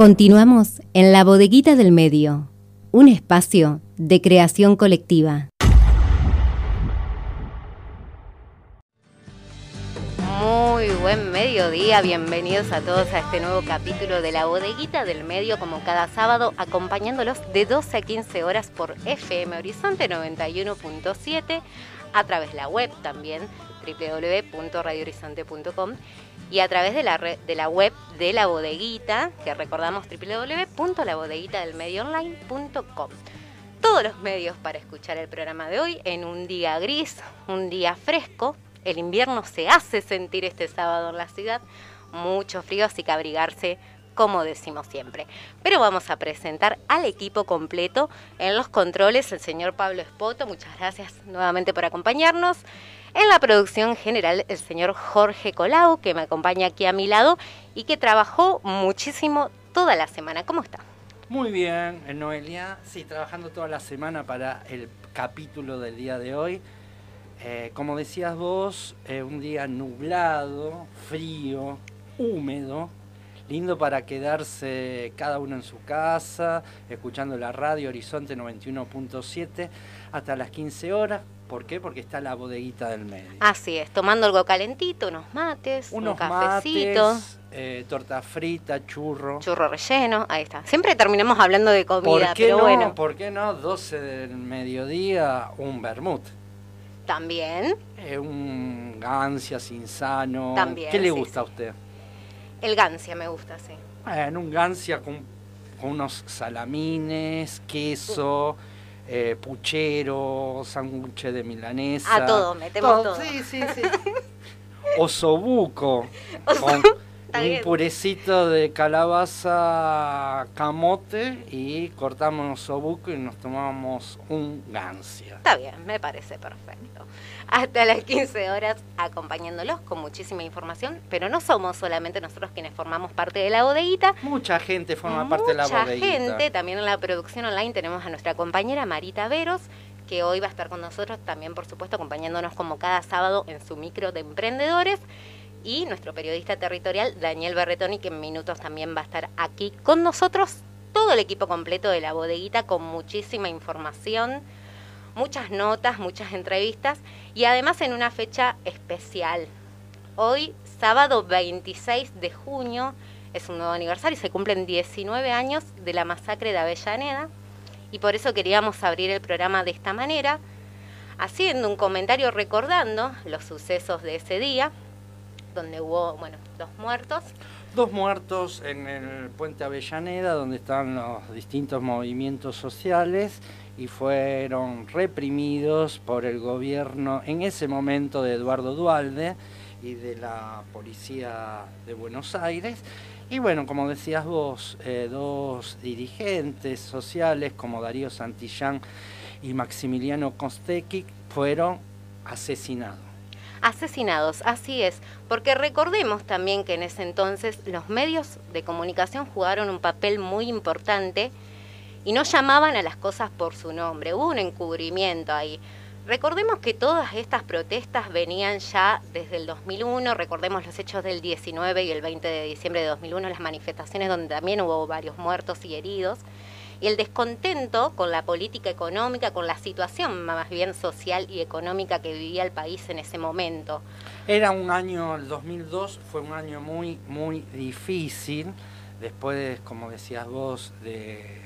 Continuamos en la bodeguita del medio, un espacio de creación colectiva. Muy buen mediodía, bienvenidos a todos a este nuevo capítulo de la bodeguita del medio, como cada sábado, acompañándolos de 12 a 15 horas por FM Horizonte 91.7, a través de la web también, www.radiohorizonte.com y a través de la, de la web de la bodeguita, que recordamos www.labodeguitadelmedioonline.com. Todos los medios para escuchar el programa de hoy en un día gris, un día fresco. El invierno se hace sentir este sábado en la ciudad. Mucho frío, así que abrigarse como decimos siempre. Pero vamos a presentar al equipo completo en los controles, el señor Pablo Espoto, muchas gracias nuevamente por acompañarnos. En la producción general, el señor Jorge Colau, que me acompaña aquí a mi lado y que trabajó muchísimo toda la semana. ¿Cómo está? Muy bien, Noelia. Sí, trabajando toda la semana para el capítulo del día de hoy. Eh, como decías vos, eh, un día nublado, frío, húmedo, lindo para quedarse cada uno en su casa, escuchando la radio Horizonte 91.7 hasta las 15 horas. ¿Por qué? Porque está la bodeguita del medio. Así es, tomando algo calentito, unos mates, unos un cafecito. Eh, torta frita, churro. Churro relleno, ahí está. Siempre terminamos hablando de comida, ¿Por qué pero no, bueno. ¿Por qué no 12 del mediodía un vermut? También. Eh, un gancia insano. También, ¿Qué le sí, gusta a usted? El gancia me gusta, sí. Bueno, un gancia con, con unos salamines, queso, eh, puchero, sándwich de milanesa. A todo, metemos todo. Sí, sí, sí. Osobuco. Oso- con un purecito de calabaza camote y cortamos osobuco y nos tomamos un gancia. Está bien, me parece perfecto. Hasta las 15 horas acompañándolos con muchísima información, pero no somos solamente nosotros quienes formamos parte de la bodeguita. Mucha gente forma parte de la Mucha bodeguita. gente, también en la producción online tenemos a nuestra compañera Marita Veros, que hoy va a estar con nosotros también, por supuesto, acompañándonos como cada sábado en su micro de emprendedores. Y nuestro periodista territorial, Daniel Berretoni, que en minutos también va a estar aquí con nosotros. Todo el equipo completo de la bodeguita con muchísima información, muchas notas, muchas entrevistas y además en una fecha especial. Hoy, sábado 26 de junio, es un nuevo aniversario, se cumplen 19 años de la masacre de Avellaneda y por eso queríamos abrir el programa de esta manera, haciendo un comentario recordando los sucesos de ese día, donde hubo, bueno, dos muertos. Dos muertos en el puente Avellaneda, donde están los distintos movimientos sociales y fueron reprimidos por el gobierno en ese momento de Eduardo Dualde y de la policía de Buenos Aires. Y bueno, como decías vos, eh, dos dirigentes sociales como Darío Santillán y Maximiliano Kostekic fueron asesinados. Asesinados, así es, porque recordemos también que en ese entonces los medios de comunicación jugaron un papel muy importante y no llamaban a las cosas por su nombre, hubo un encubrimiento ahí. Recordemos que todas estas protestas venían ya desde el 2001, recordemos los hechos del 19 y el 20 de diciembre de 2001, las manifestaciones donde también hubo varios muertos y heridos, el descontento con la política económica, con la situación más bien social y económica que vivía el país en ese momento. Era un año, el 2002 fue un año muy, muy difícil, después, como decías vos, de,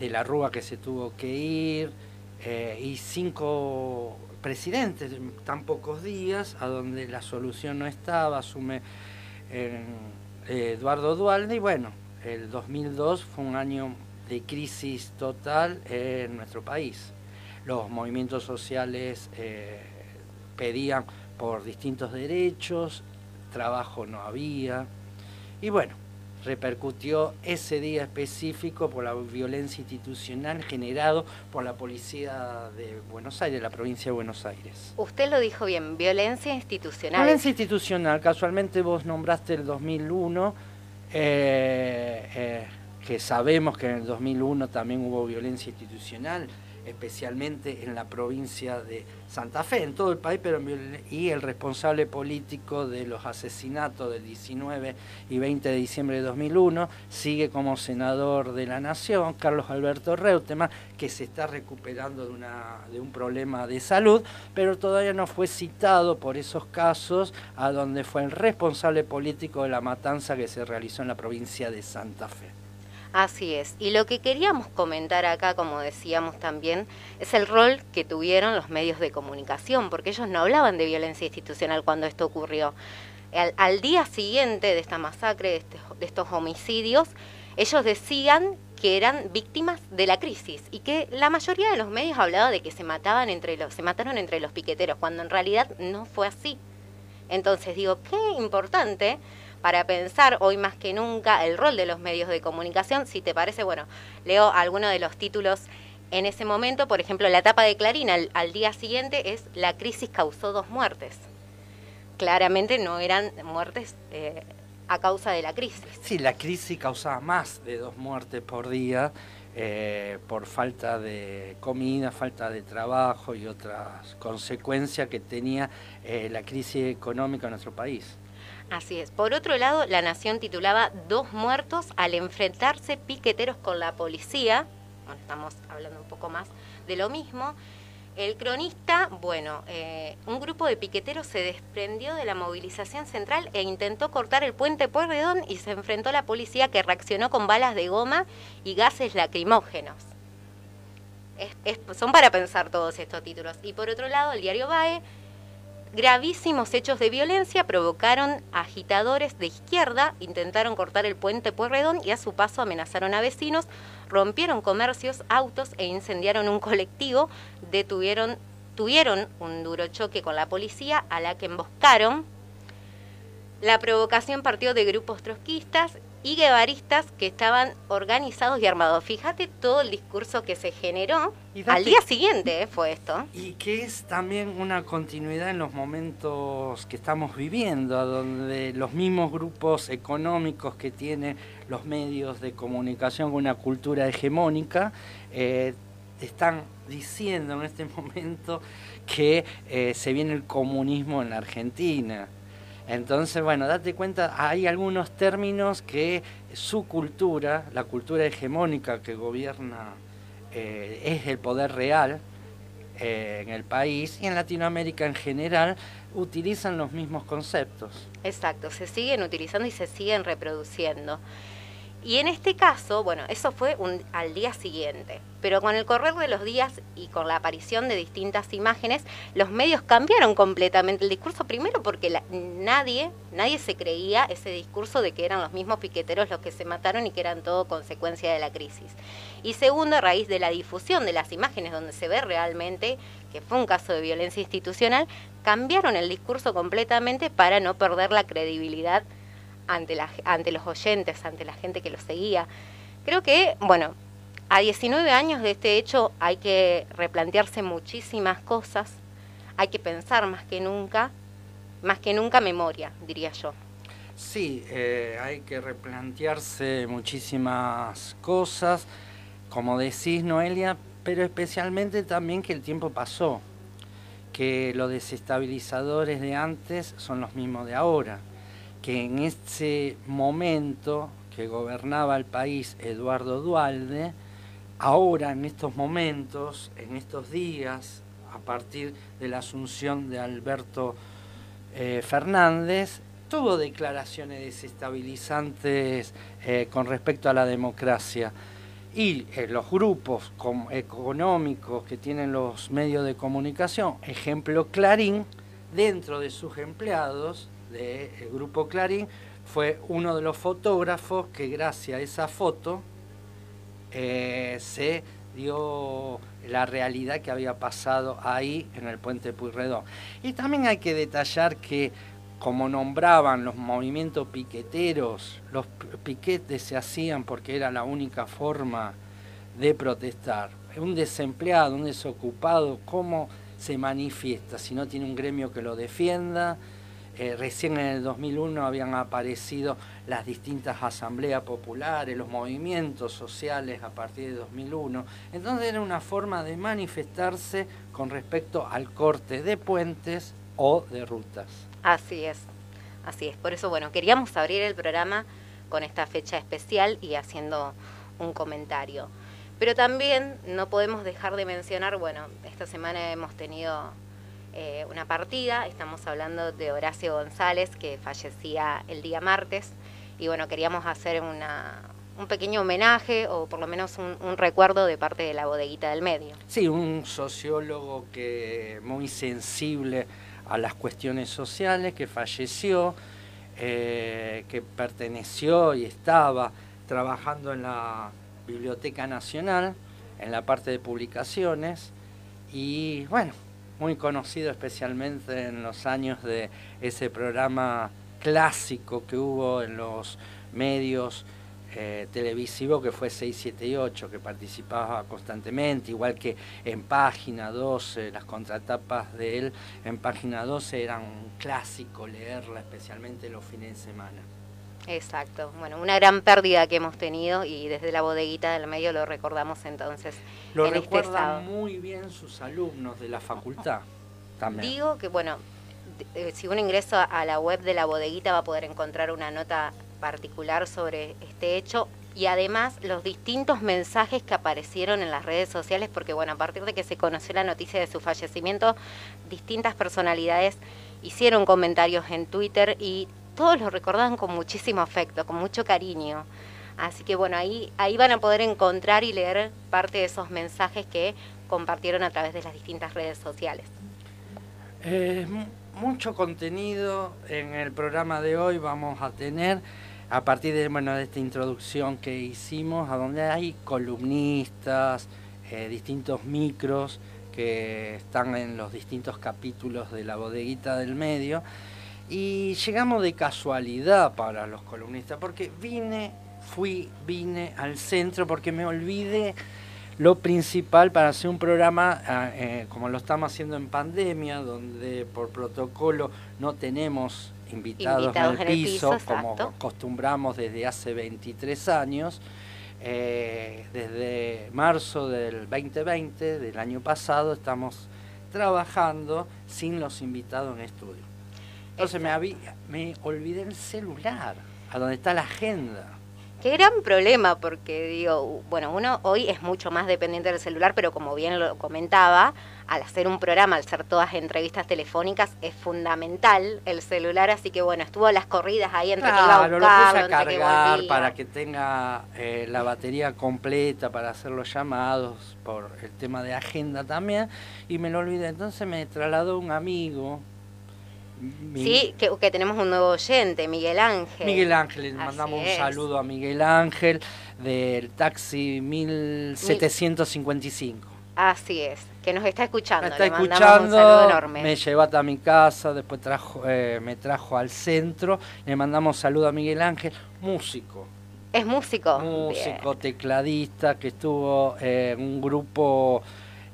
la Rúa que se tuvo que ir, eh, y cinco presidentes en tan pocos días, a donde la solución no estaba, asume eh, Eduardo Dualde, y bueno, el 2002 fue un año de crisis total en nuestro país. Los movimientos sociales eh, pedían por distintos derechos, trabajo no había, y bueno, repercutió ese día específico por la violencia institucional generado por la policía de Buenos Aires, la provincia de Buenos Aires. Usted lo dijo bien, violencia institucional. Violencia institucional, casualmente vos nombraste el 2001, eh, eh, que sabemos que en el 2001 también hubo violencia institucional especialmente en la provincia de Santa Fe, en todo el país, pero y el responsable político de los asesinatos del 19 y 20 de diciembre de 2001 sigue como senador de la Nación, Carlos Alberto Reutemann, que se está recuperando de, una, de un problema de salud, pero todavía no fue citado por esos casos a donde fue el responsable político de la matanza que se realizó en la provincia de Santa Fe. Así es. Y lo que queríamos comentar acá, como decíamos también, es el rol que tuvieron los medios de comunicación, porque ellos no hablaban de violencia institucional cuando esto ocurrió. Al, día siguiente de esta masacre, este, de, estos homicidios, ellos decían que eran víctimas de la crisis y que la mayoría de los medios hablaba de que se mataban entre los se mataron entre los piqueteros cuando en realidad no fue así. Entonces digo, qué importante para pensar hoy más que nunca el rol de los medios de comunicación. Si te parece, bueno, leo algunos de los títulos en ese momento. Por ejemplo, la etapa de Clarín al, día siguiente es La crisis causó dos muertes. Claramente no eran muertes eh, a causa de la crisis. Sí, la crisis causaba más de dos muertes por día. Eh, por falta de comida, falta de trabajo y otras consecuencias que tenía eh, la crisis económica en nuestro país. Así es. Por otro lado, La Nación titulaba Dos muertos al enfrentarse piqueteros con la policía. Bueno, estamos hablando un poco más de lo mismo. El cronista, bueno, eh, un grupo de piqueteros se desprendió de la movilización central e intentó cortar el puente Pueyrredón y se enfrentó a la policía que reaccionó con balas de goma y gases lacrimógenos. son para pensar todos estos títulos. Y por otro lado, el diario BAE Gravísimos hechos de violencia provocaron agitadores de izquierda, intentaron cortar el puente Pueyrredón y a su paso amenazaron a vecinos, rompieron comercios, autos e incendiaron un colectivo, detuvieron tuvieron un duro choque con la policía a la que emboscaron. La provocación partió de grupos trotskistas y guevaristas que estaban organizados y armados. Fíjate todo el discurso que se generó. Al día siguiente fue esto. Y que es también una continuidad en los momentos que estamos viviendo, donde los mismos grupos económicos que tienen los medios de comunicación con una cultura hegemónica, eh, están diciendo en este momento que eh, se viene el comunismo en la Argentina entonces, bueno, date cuenta, hay algunos términos que su cultura, la cultura hegemónica que gobierna, eh, es el poder real eh, en el país y en Latinoamérica en general, utilizan los mismos conceptos. Exacto, se siguen utilizando y se siguen reproduciendo. Y en este caso, bueno, eso fue un, al día siguiente, pero con el correr de los días y con la aparición de distintas imágenes, los medios cambiaron completamente el discurso, primero porque nadie, nadie se creía ese discurso de que eran los mismos piqueteros los que se mataron y que eran todo consecuencia de la crisis. Y segundo, a raíz de la difusión de las imágenes donde se ve realmente que fue un caso de violencia institucional, cambiaron el discurso completamente para no perder la credibilidad ante, la, ante los oyentes, ante la gente que lo seguía. Creo que, bueno, a 19 años de este hecho hay que replantearse muchísimas cosas, hay que pensar más que nunca, más que nunca memoria, diría yo. Sí, eh, hay que replantearse muchísimas cosas, como decís Noelia, pero especialmente también que el tiempo pasó, que los desestabilizadores de antes son los mismos de ahora que en ese momento que gobernaba el país Eduardo Dualde, ahora en estos momentos, en estos días, a partir de la asunción de Alberto eh, Fernández, tuvo declaraciones desestabilizantes eh, con respecto a la democracia. Y eh, los grupos económicos que tienen los medios de comunicación, ejemplo Clarín, dentro de sus empleados, del grupo Clarín, fue uno de los fotógrafos que gracias a esa foto eh, se dio la realidad que había pasado ahí en el puente Puyredón. Y también hay que detallar que como nombraban los movimientos piqueteros, los piquetes se hacían porque era la única forma de protestar. Un desempleado, un desocupado, ¿cómo se manifiesta si no tiene un gremio que lo defienda? Recién en el 2001 habían aparecido las distintas asambleas populares, los movimientos sociales a partir de 2001. Entonces era una forma de manifestarse con respecto al corte de puentes o de rutas. Así es, así es. Por eso, bueno, queríamos abrir el programa con esta fecha especial y haciendo un comentario. Pero también no podemos dejar de mencionar, bueno, esta semana hemos tenido eh, una partida, estamos hablando de Horacio González, que fallecía el día martes, y bueno, queríamos hacer una, un pequeño homenaje o por lo menos un, recuerdo de parte de la bodeguita del medio. Sí, un sociólogo que muy sensible a las cuestiones sociales, que falleció, eh, que perteneció y estaba trabajando en la Biblioteca Nacional, en la parte de publicaciones, y bueno, muy conocido especialmente en los años de ese programa clásico que hubo en los medios eh, televisivos que fue 678, que participaba constantemente, igual que en página 12, las contratapas de él en página 12 eran un clásico leerla, especialmente los fines de semana. Exacto, bueno, una gran pérdida que hemos tenido y desde la bodeguita del medio lo recordamos entonces. Lo en este recuerdan muy bien sus alumnos de la facultad también. Digo que, bueno, eh, si uno ingresa a la web de la bodeguita va a poder encontrar una nota particular sobre este hecho y además los distintos mensajes que aparecieron en las redes sociales, porque bueno, a partir de que se conoció la noticia de su fallecimiento, distintas personalidades hicieron comentarios en Twitter y todos lo recordaban con muchísimo afecto, con mucho cariño. Así que bueno, ahí, ahí van a poder encontrar y leer parte de esos mensajes que compartieron a través de las distintas redes sociales. Mucho contenido en el programa de hoy vamos a tener a partir de, bueno, de esta introducción que hicimos, a donde hay columnistas, eh, distintos micros que están en los distintos capítulos de la bodeguita del medio. Y llegamos de casualidad para los columnistas, porque vine, fui, vine al centro porque me olvidé lo principal para hacer un programa ah, eh, como lo estamos haciendo en pandemia, donde por protocolo no tenemos invitados, en el piso, como acostumbramos desde hace 23 años. Eh, desde marzo del 2020, del año pasado, estamos trabajando sin los invitados en estudio. Entonces me, me olvidé el celular, a donde está la agenda. Qué gran problema, porque digo, bueno, uno hoy es mucho más dependiente del celular, pero como bien lo comentaba, al hacer un programa, al ser todas entrevistas telefónicas, es fundamental el celular, así que bueno, estuvo las corridas ahí entre que iba a buscarlo, lo cargar para que tenga eh, la batería completa para hacer los llamados por el tema de agenda también, y me lo olvidé, entonces me trasladó un amigo Sí, que, tenemos un nuevo oyente, Miguel Ángel. Miguel Ángel, le mandamos un saludo a Miguel Ángel del taxi 1755. Así es, que nos está escuchando. Me está escuchando, un saludo enorme. me llevó a mi casa, después trajo, eh, me trajo al centro, le mandamos saludo a Miguel Ángel, músico. ¿Es músico? Músico, tecladista, que estuvo en un grupo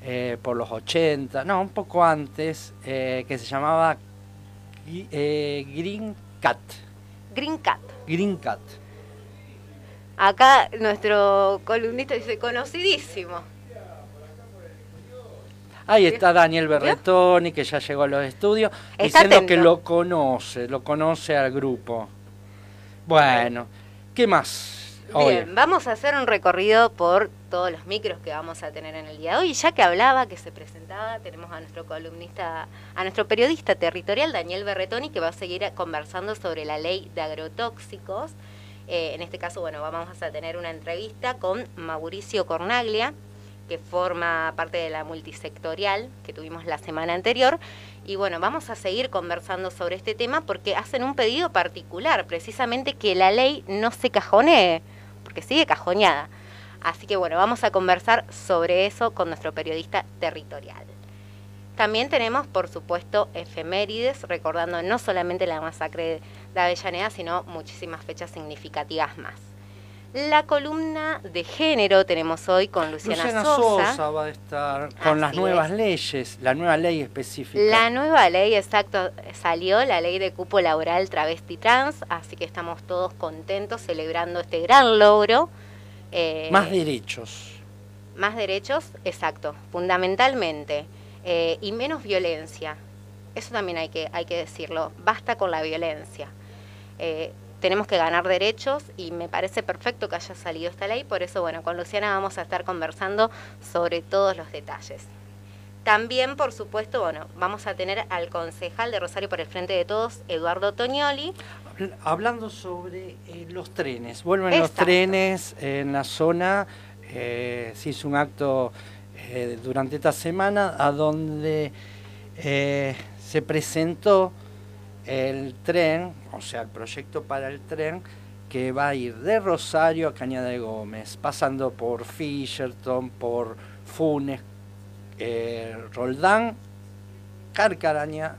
eh, por los 80, no, un poco antes, eh, que se llamaba eh, Green Cat. Green Cat. Green Cat. Acá nuestro columnista dice conocidísimo. Ahí está Daniel Berretoni, que ya llegó a los estudios, diciendo que lo conoce, lo conoce al grupo. Bueno, ¿qué más? Bien, vamos a hacer un recorrido por todos los micros que vamos a tener en el día de hoy. Ya que hablaba, que se presentaba, tenemos a nuestro columnista, a nuestro periodista territorial, Daniel Berretoni, que va a seguir conversando sobre la ley de agrotóxicos. Eh, en este caso, bueno, vamos a tener una entrevista con Mauricio Cornaglia, que forma parte de la multisectorial que tuvimos la semana anterior. Y bueno, vamos a seguir conversando sobre este tema porque hacen un pedido particular, precisamente que la ley no se cajonee que sigue cajoneada. Así que bueno, vamos a conversar sobre eso con nuestro periodista territorial. También tenemos, por supuesto, efemérides, recordando no solamente la masacre de Avellaneda, sino muchísimas fechas significativas más. La columna de género tenemos hoy con Luciana, Luciana Sosa. Sosa va a estar con las nuevas es. leyes, la nueva ley específica. La nueva ley, exacto, salió, la ley de cupo laboral travesti trans, así que estamos todos contentos celebrando este gran logro. Eh, Más derechos. Más derechos, exacto, fundamentalmente. eh, y menos violencia. Eso también hay que, hay que decirlo. Basta con la violencia. Eh, tenemos que ganar derechos y me parece perfecto que haya salido esta ley. Por eso, bueno, con Luciana vamos a estar conversando sobre todos los detalles. También, por supuesto, bueno, vamos a tener al concejal de Rosario por el Frente de Todos, Eduardo Toñoli. Habl- Hablando sobre eh, los trenes, vuelven los trenes en la zona, eh, se hizo un acto eh, durante esta semana a donde eh, se presentó el tren, o sea, el proyecto para el tren que va a ir de Rosario a Cañada de Gómez, pasando por Fisherton, por Funes, eh, Roldán, Carcaraña,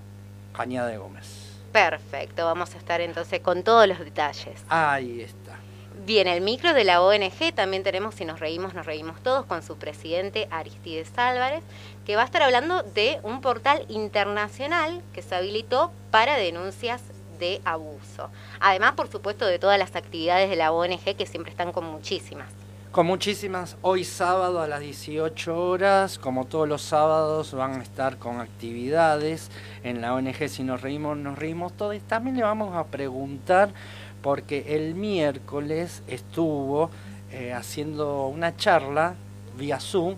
Cañada de Gómez. Perfecto, vamos a estar entonces con todos los detalles. Ahí está. Bien, el micro de la ONG también tenemos, si nos reímos, nos reímos todos, con su presidente Aristides Álvarez, que va a estar hablando de un portal internacional que se habilitó para denuncias de abuso. Además, por supuesto, de todas las actividades de la ONG que siempre están con muchísimas. Con muchísimas, hoy sábado a las 18 horas, como todos los sábados, van a estar con actividades en la ONG Si nos reímos, nos reímos todos. También le vamos a preguntar, porque el miércoles estuvo eh, haciendo una charla vía Zoom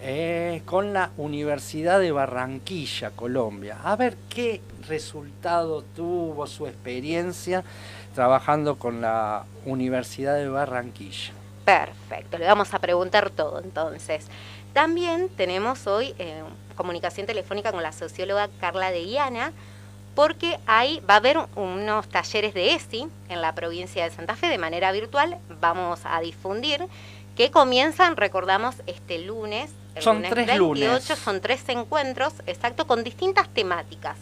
eh, con la Universidad de Barranquilla, Colombia. A ver qué resultado tuvo su experiencia trabajando con la Universidad de Barranquilla. Perfecto, le vamos a preguntar todo entonces. También tenemos hoy eh, comunicación telefónica con la socióloga Carla de Guiana, porque ahí va a haber unos talleres de ESI en la provincia de Santa Fe de manera virtual. Vamos a difundir que comienzan, recordamos, este lunes. el Son lunes tres 28, lunes. Son tres encuentros, exacto, con distintas temáticas.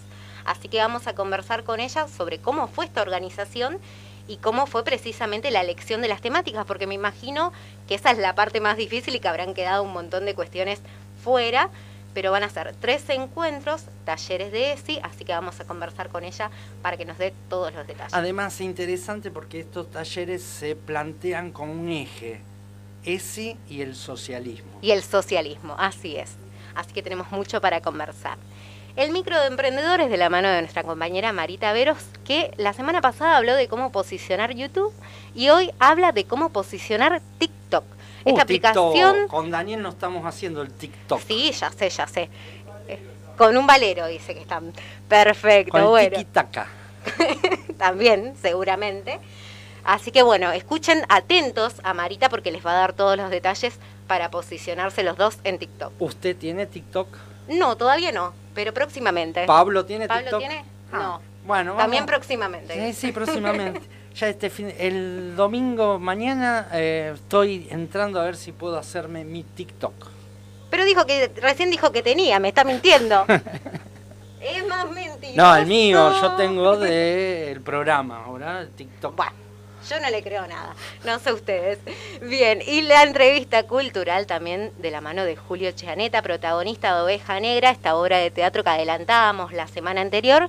Así que vamos a conversar con ella sobre cómo fue esta organización y cómo fue precisamente la elección de las temáticas, porque me imagino que esa es la parte más difícil y que habrán quedado un montón de cuestiones fuera, pero van a ser tres encuentros, talleres de ESI, así que vamos a conversar con ella para que nos dé todos los detalles. Además, es interesante porque estos talleres se plantean con un eje, ESI y el socialismo. Y el socialismo, así es. Así que tenemos mucho para conversar. El micro de emprendedores de la mano de nuestra compañera Marita Veros, que la semana pasada habló de cómo posicionar YouTube y hoy habla de cómo posicionar TikTok. Uh, Esta TikTok. aplicación Con Daniel no estamos haciendo el TikTok. Sí, ya sé, ya sé. Eh, Con un valero, dice que están. Perfecto, Con el bueno. También, seguramente. Así que bueno, escuchen atentos a Marita porque les va a dar todos los detalles para posicionarse los dos en TikTok. ¿Usted tiene TikTok? No, todavía no, pero próximamente. ¿Pablo tiene ¿Pablo TikTok? tiene? Ah, No. Bueno, También vamos. próximamente. Sí, sí, próximamente. ya este fin, el domingo mañana eh, estoy entrando a ver si puedo hacerme mi TikTok. Pero dijo que, recién dijo que tenía, me está mintiendo. es más mentiroso. No, el mío, yo tengo del programa ahora, TikTok. Bueno, yo no le creo nada, no sé ustedes. Bien, y la entrevista cultural también de la mano de Julio Chianeta, protagonista de Oveja Negra, esta obra de teatro que adelantábamos la semana anterior.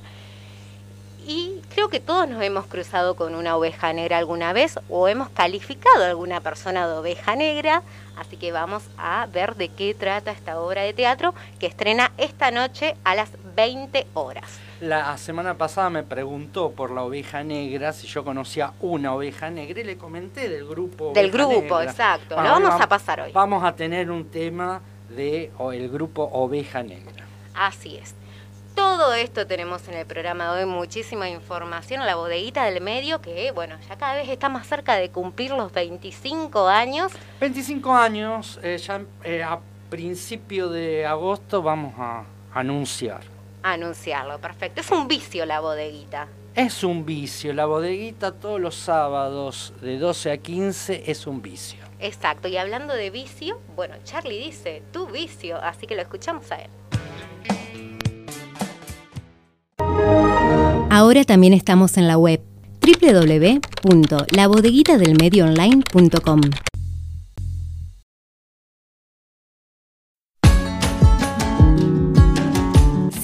Y creo que todos nos hemos cruzado con una oveja negra alguna vez o hemos calificado a alguna persona de oveja negra. Así que vamos a ver de qué trata esta obra de teatro que estrena esta noche a las 20 horas. La semana pasada me preguntó por la oveja negra, si yo conocía una oveja negra, y le comenté del grupo. Del Oveja grupo, Negra. exacto. Lo vamos vam- a pasar hoy. Vamos a tener un tema de o el grupo Oveja Negra. Así es. Todo esto tenemos en el programa de hoy, muchísima información, la bodeguita del medio, que bueno, ya cada vez está más cerca de cumplir los 25 años. 25 años, eh, ya eh, a principio de agosto vamos a anunciar. Anunciarlo, perfecto. Es un vicio la bodeguita. Es un vicio, la bodeguita todos los sábados de 12 a 15 es un vicio. Exacto, y hablando de vicio, bueno, Charlie dice, tu vicio, así que lo escuchamos a él. Ahora también estamos en la web www.labodeguitadelmedioonline.com.